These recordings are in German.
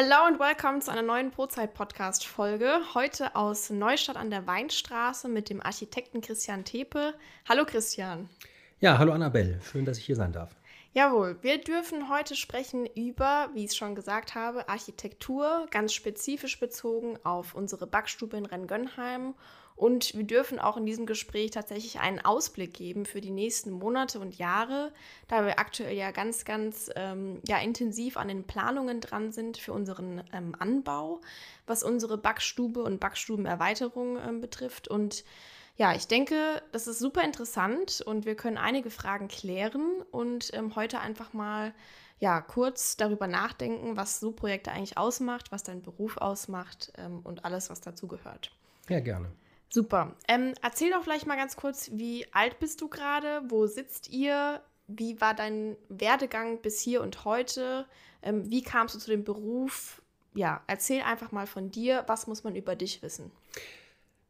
Hello und welcome zu einer neuen Brotzeit-Podcast-Folge. Heute aus Neustadt an der Weinstraße mit dem Architekten Christian Tepe. Hallo Christian. Ja, hallo Annabelle. Schön, dass ich hier sein darf. Jawohl, wir dürfen heute sprechen über, wie ich es schon gesagt habe, Architektur, ganz spezifisch bezogen auf unsere Backstube in Renngönheim. Und wir dürfen auch in diesem Gespräch tatsächlich einen Ausblick geben für die nächsten Monate und Jahre, da wir aktuell ja ganz, ganz ähm, ja, intensiv an den Planungen dran sind für unseren ähm, Anbau, was unsere Backstube und Backstubenerweiterung ähm, betrifft. Und ja, ich denke, das ist super interessant und wir können einige Fragen klären und ähm, heute einfach mal ja, kurz darüber nachdenken, was so Projekte eigentlich ausmacht, was dein Beruf ausmacht ähm, und alles, was dazu gehört. Ja, gerne. Super. Ähm, erzähl doch vielleicht mal ganz kurz, wie alt bist du gerade? Wo sitzt ihr? Wie war dein Werdegang bis hier und heute? Ähm, wie kamst du zu dem Beruf? Ja, erzähl einfach mal von dir. Was muss man über dich wissen?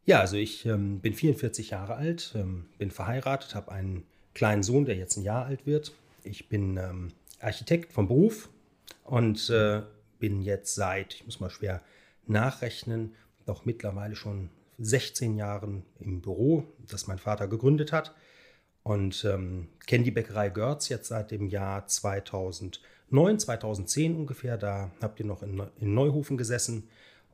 Ja, also ich ähm, bin 44 Jahre alt, ähm, bin verheiratet, habe einen kleinen Sohn, der jetzt ein Jahr alt wird. Ich bin ähm, Architekt vom Beruf und äh, bin jetzt seit, ich muss mal schwer nachrechnen, doch mittlerweile schon 16 Jahren im Büro, das mein Vater gegründet hat. Und ähm, kenne die Bäckerei Görz jetzt seit dem Jahr 2009, 2010 ungefähr. Da habt ihr noch in, in Neuhofen gesessen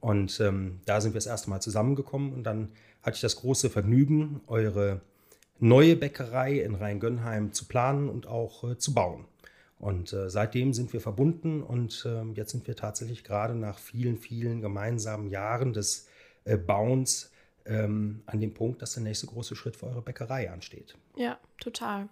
und ähm, da sind wir das erste Mal zusammengekommen und dann hatte ich das große Vergnügen, eure neue Bäckerei in Rheingönheim zu planen und auch äh, zu bauen. Und äh, seitdem sind wir verbunden und äh, jetzt sind wir tatsächlich gerade nach vielen, vielen gemeinsamen Jahren des äh, Bauens ähm, an dem Punkt, dass der nächste große Schritt für eure Bäckerei ansteht. Ja, total.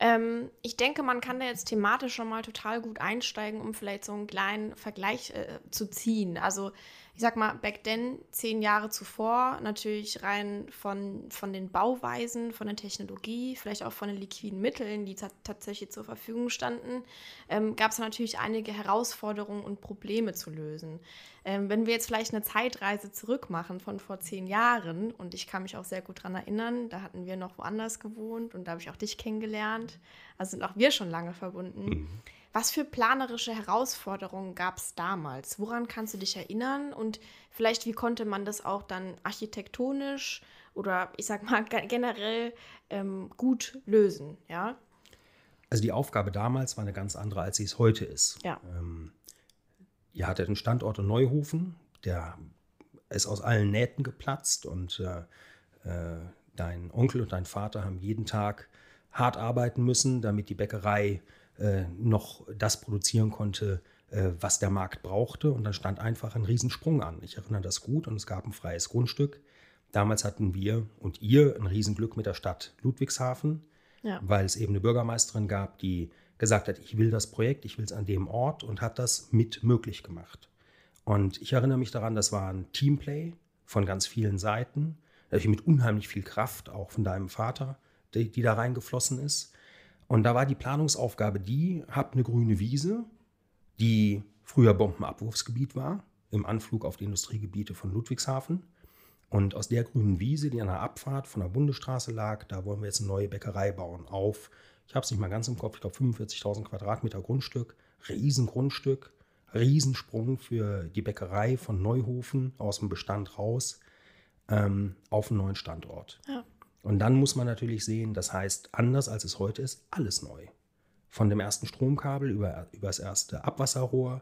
Ähm, ich denke, man kann da jetzt thematisch schon mal total gut einsteigen, um vielleicht so einen kleinen Vergleich äh, zu ziehen. Also ich sag mal, back then, zehn Jahre zuvor, natürlich rein von, von den Bauweisen, von der Technologie, vielleicht auch von den liquiden Mitteln, die tatsächlich zur Verfügung standen, ähm, gab es natürlich einige Herausforderungen und Probleme zu lösen. Ähm, wenn wir jetzt vielleicht eine Zeitreise zurück machen von vor zehn Jahren, und ich kann mich auch sehr gut daran erinnern, da hatten wir noch woanders gewohnt und da habe ich auch dich kennengelernt, also sind auch wir schon lange verbunden. Mhm was für planerische Herausforderungen gab es damals? Woran kannst du dich erinnern? Und vielleicht, wie konnte man das auch dann architektonisch oder ich sag mal generell ähm, gut lösen? Ja? Also die Aufgabe damals war eine ganz andere, als sie es heute ist. Ja. Ähm, ihr hattet einen Standort in Neuhofen, der ist aus allen Nähten geplatzt und äh, äh, dein Onkel und dein Vater haben jeden Tag hart arbeiten müssen, damit die Bäckerei noch das produzieren konnte, äh, was der Markt brauchte. Und dann stand einfach ein Riesensprung an. Ich erinnere das gut und es gab ein freies Grundstück. Damals hatten wir und ihr ein Riesenglück mit der Stadt Ludwigshafen, ja. weil es eben eine Bürgermeisterin gab, die gesagt hat, ich will das Projekt, ich will es an dem Ort und hat das mit möglich gemacht. Und ich erinnere mich daran, das war ein Teamplay von ganz vielen Seiten, natürlich mit unheimlich viel Kraft, auch von deinem Vater, die, die da reingeflossen ist. Und da war die Planungsaufgabe die, habt eine grüne Wiese, die früher Bombenabwurfsgebiet war, im Anflug auf die Industriegebiete von Ludwigshafen. Und aus der grünen Wiese, die an der Abfahrt von der Bundesstraße lag, da wollen wir jetzt eine neue Bäckerei bauen. Auf, ich habe es nicht mal ganz im Kopf, ich glaube 45.000 Quadratmeter Grundstück, Riesengrundstück, Riesensprung für die Bäckerei von Neuhofen aus dem Bestand raus ähm, auf einen neuen Standort. Ja. Und dann muss man natürlich sehen, das heißt, anders als es heute ist, alles neu. Von dem ersten Stromkabel über, über das erste Abwasserrohr,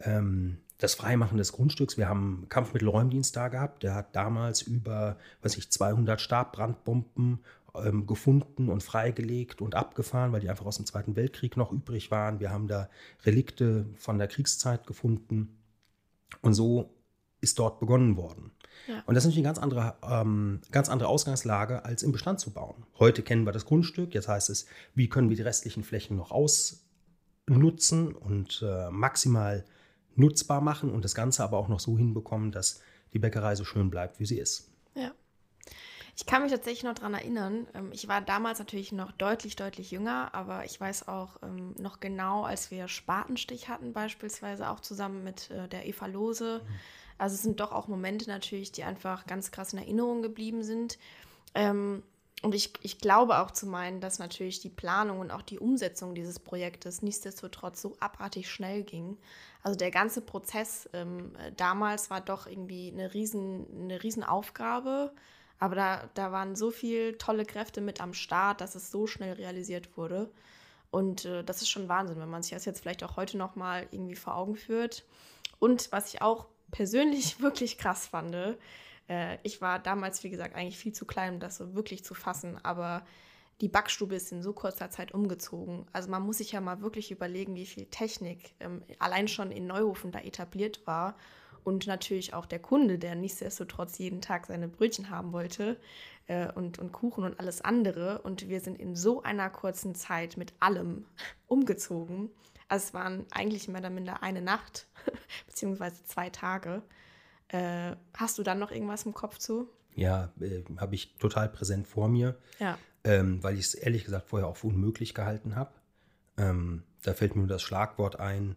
ähm, das Freimachen des Grundstücks. Wir haben Kampfmittelräumdienst da gehabt, der hat damals über, weiß ich, 200 Stabbrandbomben ähm, gefunden und freigelegt und abgefahren, weil die einfach aus dem Zweiten Weltkrieg noch übrig waren. Wir haben da Relikte von der Kriegszeit gefunden. Und so ist dort begonnen worden. Ja. Und das ist natürlich eine ganz andere, ähm, ganz andere Ausgangslage, als im Bestand zu bauen. Heute kennen wir das Grundstück, jetzt heißt es, wie können wir die restlichen Flächen noch ausnutzen und äh, maximal nutzbar machen und das Ganze aber auch noch so hinbekommen, dass die Bäckerei so schön bleibt, wie sie ist. Ja. Ich kann mich tatsächlich noch daran erinnern. Ähm, ich war damals natürlich noch deutlich, deutlich jünger, aber ich weiß auch ähm, noch genau, als wir Spatenstich hatten, beispielsweise auch zusammen mit äh, der Eva Lose. Mhm also es sind doch auch Momente natürlich, die einfach ganz krass in Erinnerung geblieben sind. Ähm, und ich, ich glaube auch zu meinen, dass natürlich die Planung und auch die Umsetzung dieses Projektes nichtsdestotrotz so abartig schnell ging. Also der ganze Prozess ähm, damals war doch irgendwie eine riesen, eine riesen Aufgabe. Aber da, da waren so viele tolle Kräfte mit am Start, dass es so schnell realisiert wurde. Und äh, das ist schon Wahnsinn, wenn man sich das jetzt vielleicht auch heute noch mal irgendwie vor Augen führt. Und was ich auch persönlich wirklich krass fand, äh, ich war damals, wie gesagt, eigentlich viel zu klein, um das so wirklich zu fassen, aber die Backstube ist in so kurzer Zeit umgezogen. Also man muss sich ja mal wirklich überlegen, wie viel Technik ähm, allein schon in Neuhofen da etabliert war. Und natürlich auch der Kunde, der nichtsdestotrotz jeden Tag seine Brötchen haben wollte äh, und, und Kuchen und alles andere. Und wir sind in so einer kurzen Zeit mit allem umgezogen. Also es waren eigentlich mehr oder minder eine Nacht, beziehungsweise zwei Tage. Äh, hast du dann noch irgendwas im Kopf zu? Ja, äh, habe ich total präsent vor mir. Ja. Ähm, weil ich es ehrlich gesagt vorher auch für unmöglich gehalten habe. Ähm, da fällt mir nur das Schlagwort ein,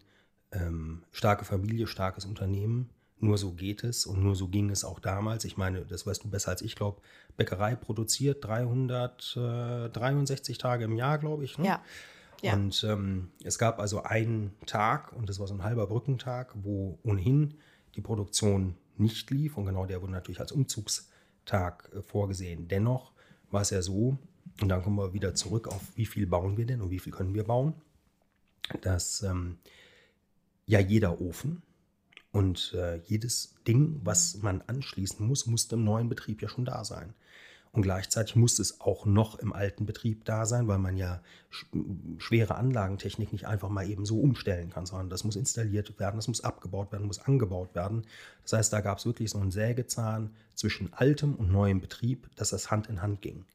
ähm, starke Familie, starkes Unternehmen. Nur so geht es und nur so ging es auch damals. Ich meine, das weißt du besser als ich, glaube, Bäckerei produziert 363 Tage im Jahr, glaube ich. Ne? Ja. Ja. Und ähm, es gab also einen Tag, und das war so ein halber Brückentag, wo ohnehin die Produktion nicht lief. Und genau der wurde natürlich als Umzugstag äh, vorgesehen. Dennoch war es ja so, und dann kommen wir wieder zurück auf, wie viel bauen wir denn und wie viel können wir bauen, dass ähm, ja jeder Ofen und äh, jedes Ding, was man anschließen muss, musste im neuen Betrieb ja schon da sein. Und gleichzeitig muss es auch noch im alten Betrieb da sein, weil man ja schwere Anlagentechnik nicht einfach mal eben so umstellen kann, sondern das muss installiert werden, das muss abgebaut werden, muss angebaut werden. Das heißt, da gab es wirklich so einen Sägezahn zwischen altem und neuem Betrieb, dass das Hand in Hand ging.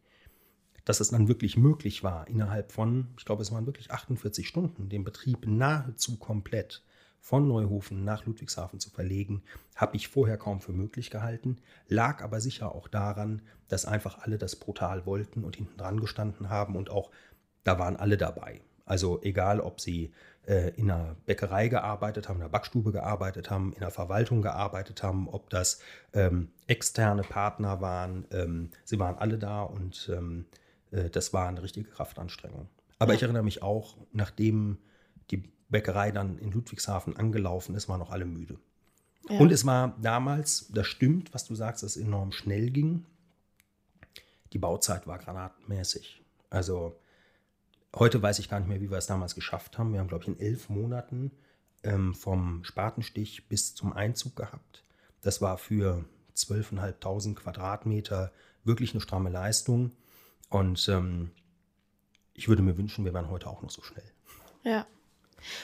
Dass es dann wirklich möglich war, innerhalb von, ich glaube, es waren wirklich 48 Stunden, den Betrieb nahezu komplett von Neuhofen nach Ludwigshafen zu verlegen, habe ich vorher kaum für möglich gehalten, lag aber sicher auch daran, dass einfach alle das brutal wollten und hinten dran gestanden haben und auch da waren alle dabei. Also egal, ob sie äh, in einer Bäckerei gearbeitet haben, in einer Backstube gearbeitet haben, in der Verwaltung gearbeitet haben, ob das ähm, externe Partner waren, ähm, sie waren alle da und ähm, äh, das war eine richtige Kraftanstrengung. Aber ja. ich erinnere mich auch, nachdem die Bäckerei dann in Ludwigshafen angelaufen ist, waren noch alle müde. Ja. Und es war damals, das stimmt, was du sagst, dass es enorm schnell ging. Die Bauzeit war granatenmäßig. Also heute weiß ich gar nicht mehr, wie wir es damals geschafft haben. Wir haben, glaube ich, in elf Monaten ähm, vom Spatenstich bis zum Einzug gehabt. Das war für 12.500 Quadratmeter wirklich eine stramme Leistung. Und ähm, ich würde mir wünschen, wir wären heute auch noch so schnell. Ja.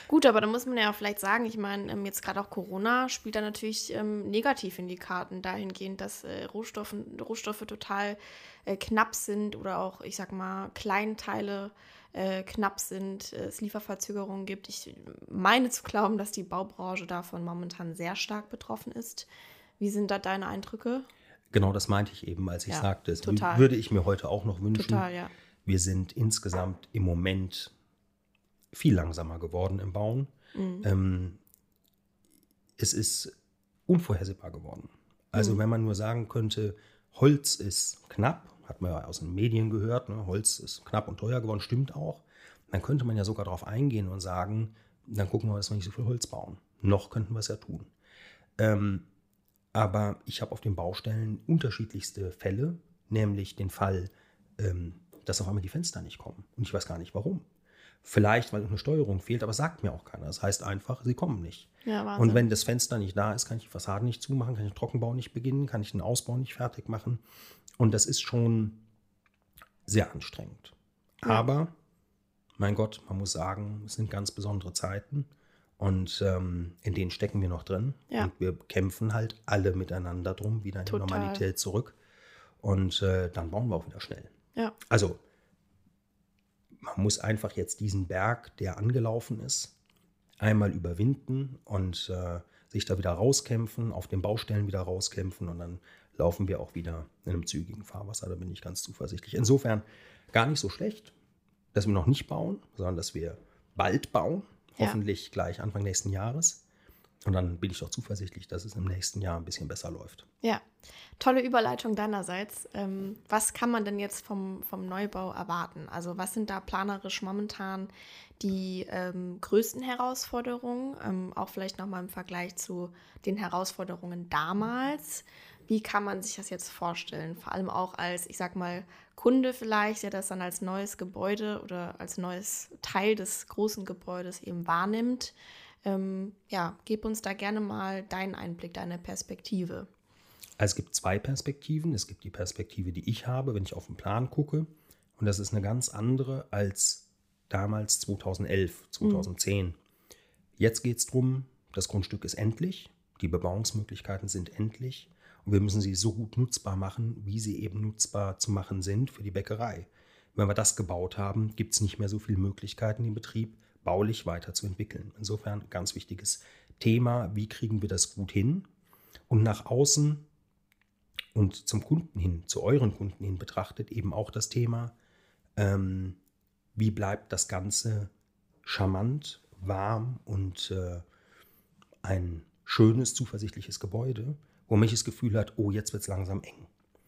Gut, aber da muss man ja auch vielleicht sagen, ich meine, ähm, jetzt gerade auch Corona spielt da natürlich ähm, negativ in die Karten, dahingehend, dass äh, Rohstoffe, Rohstoffe total äh, knapp sind oder auch, ich sag mal, Kleinteile äh, knapp sind, es Lieferverzögerungen gibt. Ich meine zu glauben, dass die Baubranche davon momentan sehr stark betroffen ist. Wie sind da deine Eindrücke? Genau das meinte ich eben, als ich ja, sagte, das total. würde ich mir heute auch noch wünschen. Total, ja. Wir sind insgesamt im Moment viel langsamer geworden im Bauen. Mhm. Ähm, es ist unvorhersehbar geworden. Also mhm. wenn man nur sagen könnte, Holz ist knapp, hat man ja aus den Medien gehört, ne? Holz ist knapp und teuer geworden, stimmt auch. Dann könnte man ja sogar darauf eingehen und sagen, dann gucken wir, dass wir nicht so viel Holz bauen. Noch könnten wir es ja tun. Ähm, aber ich habe auf den Baustellen unterschiedlichste Fälle, nämlich den Fall, ähm, dass auf einmal die Fenster nicht kommen. Und ich weiß gar nicht warum. Vielleicht, weil eine Steuerung fehlt, aber sagt mir auch keiner. Das heißt einfach, sie kommen nicht. Ja, und wenn das Fenster nicht da ist, kann ich die Fassaden nicht zumachen, kann ich den Trockenbau nicht beginnen, kann ich den Ausbau nicht fertig machen. Und das ist schon sehr anstrengend. Ja. Aber, mein Gott, man muss sagen, es sind ganz besondere Zeiten. Und ähm, in denen stecken wir noch drin. Ja. Und wir kämpfen halt alle miteinander drum, wieder in die Normalität zurück. Und äh, dann bauen wir auch wieder schnell. Ja. Also man muss einfach jetzt diesen Berg, der angelaufen ist, einmal überwinden und äh, sich da wieder rauskämpfen, auf den Baustellen wieder rauskämpfen und dann laufen wir auch wieder in einem zügigen Fahrwasser. Da bin ich ganz zuversichtlich. Insofern gar nicht so schlecht, dass wir noch nicht bauen, sondern dass wir bald bauen. Ja. Hoffentlich gleich Anfang nächsten Jahres. Und dann bin ich doch zuversichtlich, dass es im nächsten Jahr ein bisschen besser läuft. Ja, tolle Überleitung deinerseits. Ähm, was kann man denn jetzt vom, vom Neubau erwarten? Also was sind da planerisch momentan die ähm, größten Herausforderungen? Ähm, auch vielleicht nochmal im Vergleich zu den Herausforderungen damals. Wie kann man sich das jetzt vorstellen? Vor allem auch als, ich sag mal, Kunde vielleicht, der das dann als neues Gebäude oder als neues Teil des großen Gebäudes eben wahrnimmt. Ähm, ja, gib uns da gerne mal deinen Einblick, deine Perspektive. Also es gibt zwei Perspektiven. Es gibt die Perspektive, die ich habe, wenn ich auf den Plan gucke. Und das ist eine ganz andere als damals 2011, 2010. Mhm. Jetzt geht es darum, das Grundstück ist endlich, die Bebauungsmöglichkeiten sind endlich und wir müssen sie so gut nutzbar machen, wie sie eben nutzbar zu machen sind für die Bäckerei. Wenn wir das gebaut haben, gibt es nicht mehr so viele Möglichkeiten im Betrieb, baulich weiterzuentwickeln. Insofern ganz wichtiges Thema, wie kriegen wir das gut hin? Und nach außen und zum Kunden hin, zu euren Kunden hin betrachtet, eben auch das Thema, ähm, wie bleibt das Ganze charmant, warm und äh, ein schönes, zuversichtliches Gebäude, wo mich das Gefühl hat, oh, jetzt wird es langsam eng.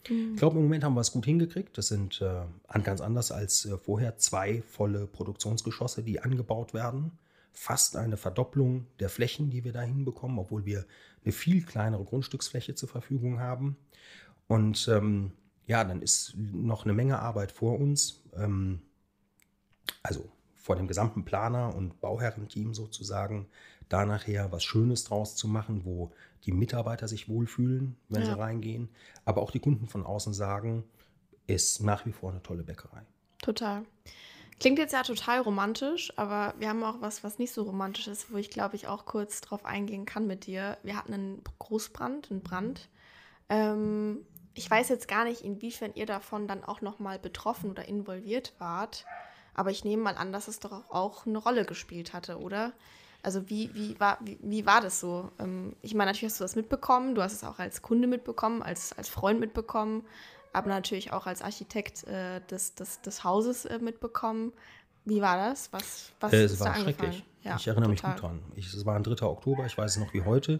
Mhm. Ich glaube, im Moment haben wir es gut hingekriegt. Das sind äh, ganz anders als äh, vorher zwei volle Produktionsgeschosse, die angebaut werden. Fast eine Verdopplung der Flächen, die wir da hinbekommen, obwohl wir eine viel kleinere Grundstücksfläche zur Verfügung haben. Und ähm, ja, dann ist noch eine Menge Arbeit vor uns. Ähm, also vor dem gesamten Planer- und Bauherrenteam sozusagen, da nachher was Schönes draus zu machen, wo die Mitarbeiter sich wohlfühlen, wenn ja. sie reingehen, aber auch die Kunden von außen sagen, ist nach wie vor eine tolle Bäckerei. Total. Klingt jetzt ja total romantisch, aber wir haben auch was, was nicht so romantisch ist, wo ich glaube ich auch kurz drauf eingehen kann mit dir. Wir hatten einen Großbrand, einen Brand. Ähm, ich weiß jetzt gar nicht, inwiefern ihr davon dann auch nochmal betroffen oder involviert wart, aber ich nehme mal an, dass es doch auch eine Rolle gespielt hatte, oder? Also wie, wie, war, wie, wie war das so? Ähm, ich meine, natürlich hast du das mitbekommen, du hast es auch als Kunde mitbekommen, als, als Freund mitbekommen, aber natürlich auch als Architekt äh, des, des, des Hauses äh, mitbekommen. Wie war das? Was, was äh, es war schrecklich. Ja, ich erinnere total. mich gut dran. Ich, es war ein 3. Oktober, ich weiß es noch wie heute.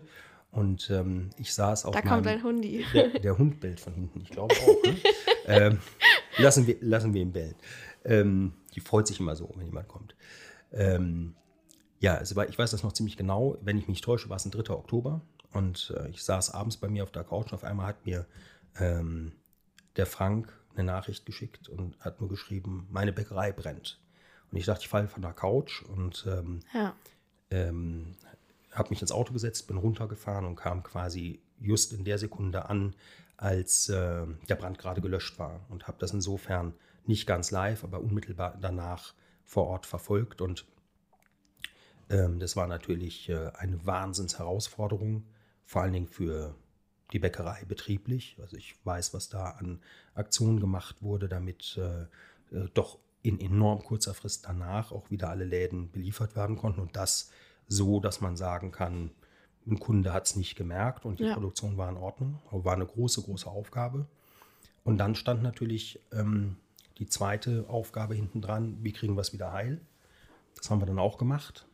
Und ähm, ich saß auf Da kommt dein Hundi. Der, der Hund bellt von hinten, ich glaube auch. Ne? ähm, lassen, wir, lassen wir ihn bellen. Ähm, die freut sich immer so, wenn jemand kommt. Ähm, ja, also ich weiß das noch ziemlich genau. Wenn ich mich täusche, war es ein 3. Oktober. Und äh, ich saß abends bei mir auf der Couch und auf einmal hat mir ähm, der Frank eine Nachricht geschickt und hat nur geschrieben, meine Bäckerei brennt. Und ich dachte, ich falle von der Couch und ähm, ja. ähm, habe mich ins Auto gesetzt, bin runtergefahren und kam quasi just in der Sekunde an, als äh, der Brand gerade gelöscht war. Und habe das insofern nicht ganz live, aber unmittelbar danach vor Ort verfolgt. Und ähm, das war natürlich äh, eine Wahnsinnsherausforderung, vor allen Dingen für die Bäckerei betrieblich. Also ich weiß, was da an Aktionen gemacht wurde, damit äh, äh, doch in enorm kurzer Frist danach auch wieder alle Läden beliefert werden konnten. Und das so, dass man sagen kann, ein Kunde hat es nicht gemerkt und die ja. Produktion war in Ordnung. Aber war eine große, große Aufgabe. Und dann stand natürlich ähm, die zweite Aufgabe hinten dran, wie kriegen wir es wieder heil? Das haben wir dann auch gemacht.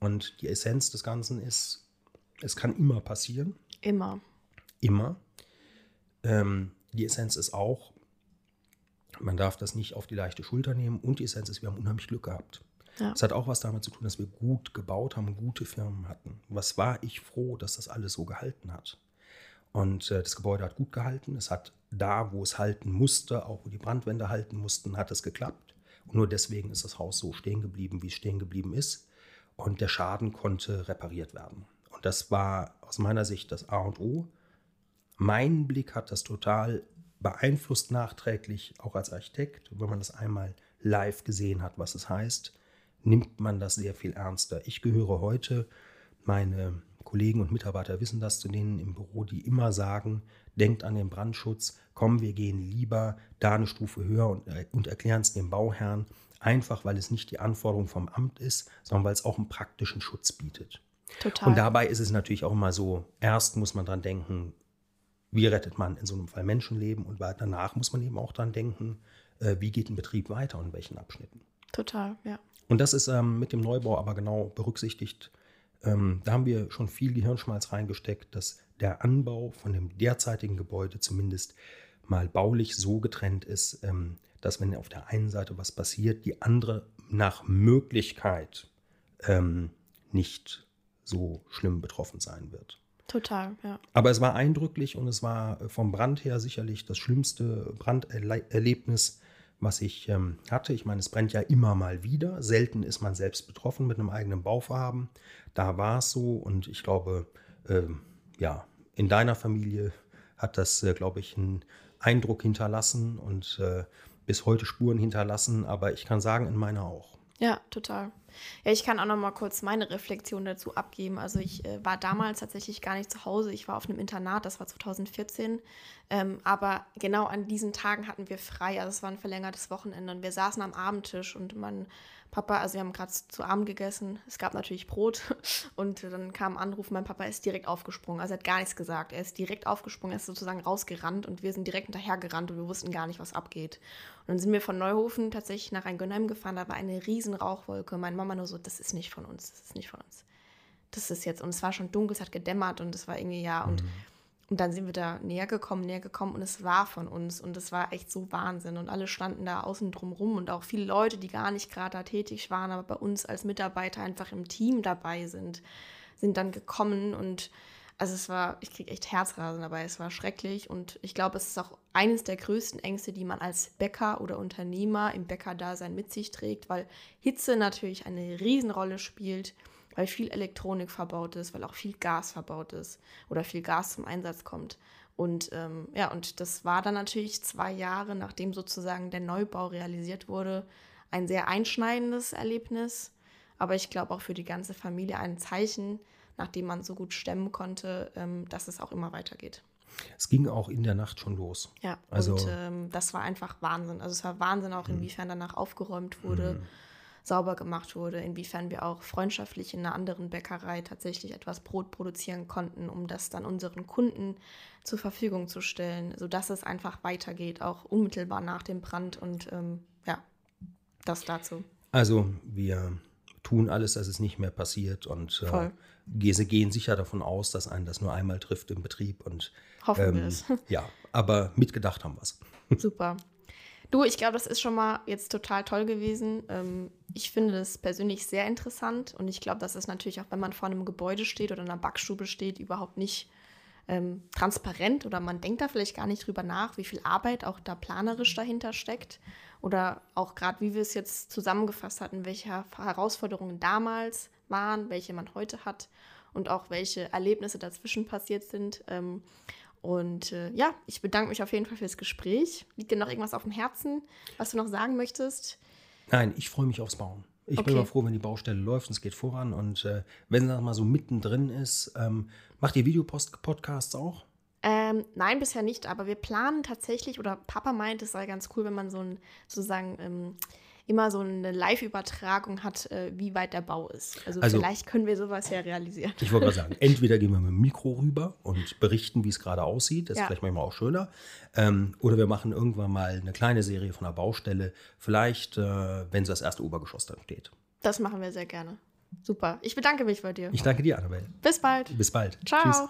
Und die Essenz des Ganzen ist, es kann immer passieren. Immer. Immer. Ähm, die Essenz ist auch, man darf das nicht auf die leichte Schulter nehmen. Und die Essenz ist, wir haben unheimlich Glück gehabt. Ja. Es hat auch was damit zu tun, dass wir gut gebaut haben gute Firmen hatten. Was war ich froh, dass das alles so gehalten hat. Und äh, das Gebäude hat gut gehalten. Es hat da, wo es halten musste, auch wo die Brandwände halten mussten, hat es geklappt. Und nur deswegen ist das Haus so stehen geblieben, wie es stehen geblieben ist und der Schaden konnte repariert werden. Und das war aus meiner Sicht das A und O. Mein Blick hat das total beeinflusst nachträglich, auch als Architekt. Wenn man das einmal live gesehen hat, was es heißt, nimmt man das sehr viel ernster. Ich gehöre heute, meine Kollegen und Mitarbeiter wissen das, zu denen im Büro, die immer sagen, denkt an den Brandschutz, komm, wir gehen lieber da eine Stufe höher und, äh, und erklären es dem Bauherrn, einfach weil es nicht die Anforderung vom Amt ist, sondern weil es auch einen praktischen Schutz bietet. Total. Und dabei ist es natürlich auch immer so, erst muss man dran denken, wie rettet man in so einem Fall Menschenleben und danach muss man eben auch dran denken, äh, wie geht ein Betrieb weiter und in welchen Abschnitten. Total, ja. Und das ist ähm, mit dem Neubau aber genau berücksichtigt Ähm, da haben wir schon viel Gehirnschmalz reingesteckt, dass der Anbau von dem derzeitigen Gebäude zumindest mal baulich so getrennt ist, ähm, dass wenn auf der einen Seite was passiert, die andere nach Möglichkeit ähm, nicht so schlimm betroffen sein wird. Total, ja. Aber es war eindrücklich und es war vom Brand her sicherlich das schlimmste Branderlebnis, was ich ähm, hatte. Ich meine, es brennt ja immer mal wieder. Selten ist man selbst betroffen mit einem eigenen Bauvorhaben. Da war es so und ich glaube, äh, ja, in deiner Familie hat das, äh, glaube ich, einen Eindruck hinterlassen und äh, bis heute Spuren hinterlassen. Aber ich kann sagen, in meiner auch. Ja, total. Ja, ich kann auch noch mal kurz meine Reflexion dazu abgeben. Also ich äh, war damals tatsächlich gar nicht zu Hause. Ich war auf einem Internat, das war 2014. Ähm, aber genau an diesen Tagen hatten wir frei. Also es war ein verlängertes Wochenende und wir saßen am Abendtisch und man Papa, also wir haben gerade zu Abend gegessen. Es gab natürlich Brot und dann kam ein Anruf, mein Papa ist direkt aufgesprungen. Also er hat gar nichts gesagt. Er ist direkt aufgesprungen, er ist sozusagen rausgerannt und wir sind direkt hinterhergerannt und wir wussten gar nicht, was abgeht. Und dann sind wir von Neuhofen tatsächlich nach Rhein-Gönnheim gefahren. Da war eine riesen Rauchwolke. Meine Mama nur so, das ist nicht von uns, das ist nicht von uns. Das ist jetzt, und es war schon dunkel, es hat gedämmert und es war irgendwie, ja, und mhm. Und dann sind wir da näher gekommen, näher gekommen und es war von uns und es war echt so Wahnsinn. Und alle standen da außen drum rum und auch viele Leute, die gar nicht gerade da tätig waren, aber bei uns als Mitarbeiter einfach im Team dabei sind, sind dann gekommen und also es war, ich kriege echt Herzrasen dabei, es war schrecklich und ich glaube, es ist auch eines der größten Ängste, die man als Bäcker oder Unternehmer im Bäckerdasein mit sich trägt, weil Hitze natürlich eine Riesenrolle spielt weil viel Elektronik verbaut ist, weil auch viel Gas verbaut ist oder viel Gas zum Einsatz kommt. Und ähm, ja, und das war dann natürlich zwei Jahre, nachdem sozusagen der Neubau realisiert wurde, ein sehr einschneidendes Erlebnis. Aber ich glaube auch für die ganze Familie ein Zeichen, nachdem man so gut stemmen konnte, ähm, dass es auch immer weitergeht. Es ging auch in der Nacht schon los. Ja, also und ähm, das war einfach Wahnsinn. Also es war Wahnsinn auch, hm. inwiefern danach aufgeräumt wurde. Mhm sauber gemacht wurde, inwiefern wir auch freundschaftlich in einer anderen Bäckerei tatsächlich etwas Brot produzieren konnten, um das dann unseren Kunden zur Verfügung zu stellen, sodass es einfach weitergeht, auch unmittelbar nach dem Brand und ähm, ja, das dazu. Also wir tun alles, dass es nicht mehr passiert und äh, gehen sicher davon aus, dass einen das nur einmal trifft im Betrieb und hoffen ähm, wir es. Ja, aber mitgedacht haben wir es. Super. Du, ich glaube, das ist schon mal jetzt total toll gewesen. Ähm, ich finde das persönlich sehr interessant und ich glaube, dass es natürlich auch, wenn man vor einem Gebäude steht oder in einer Backstube steht, überhaupt nicht ähm, transparent oder man denkt da vielleicht gar nicht drüber nach, wie viel Arbeit auch da planerisch dahinter steckt oder auch gerade, wie wir es jetzt zusammengefasst hatten, welche Herausforderungen damals waren, welche man heute hat und auch welche Erlebnisse dazwischen passiert sind. Ähm, und äh, ja, ich bedanke mich auf jeden Fall fürs Gespräch. Liegt dir noch irgendwas auf dem Herzen, was du noch sagen möchtest? Nein, ich freue mich aufs Bauen. Ich okay. bin immer froh, wenn die Baustelle läuft und es geht voran. Und äh, wenn es mal so mittendrin ist, ähm, macht ihr Videopodcasts auch? Ähm, nein, bisher nicht, aber wir planen tatsächlich, oder Papa meint, es sei ganz cool, wenn man so ein sozusagen ähm, immer so eine Live-Übertragung hat, äh, wie weit der Bau ist. Also, also, vielleicht können wir sowas ja realisieren. Ich wollte gerade sagen, entweder gehen wir mit dem Mikro rüber und berichten, wie es gerade aussieht. Das ja. ist vielleicht manchmal auch schöner. Ähm, oder wir machen irgendwann mal eine kleine Serie von der Baustelle. Vielleicht, äh, wenn so das erste Obergeschoss dann steht. Das machen wir sehr gerne. Super. Ich bedanke mich bei dir. Ich danke dir, Annabelle. Bis bald. Bis bald. Ciao. Tschüss.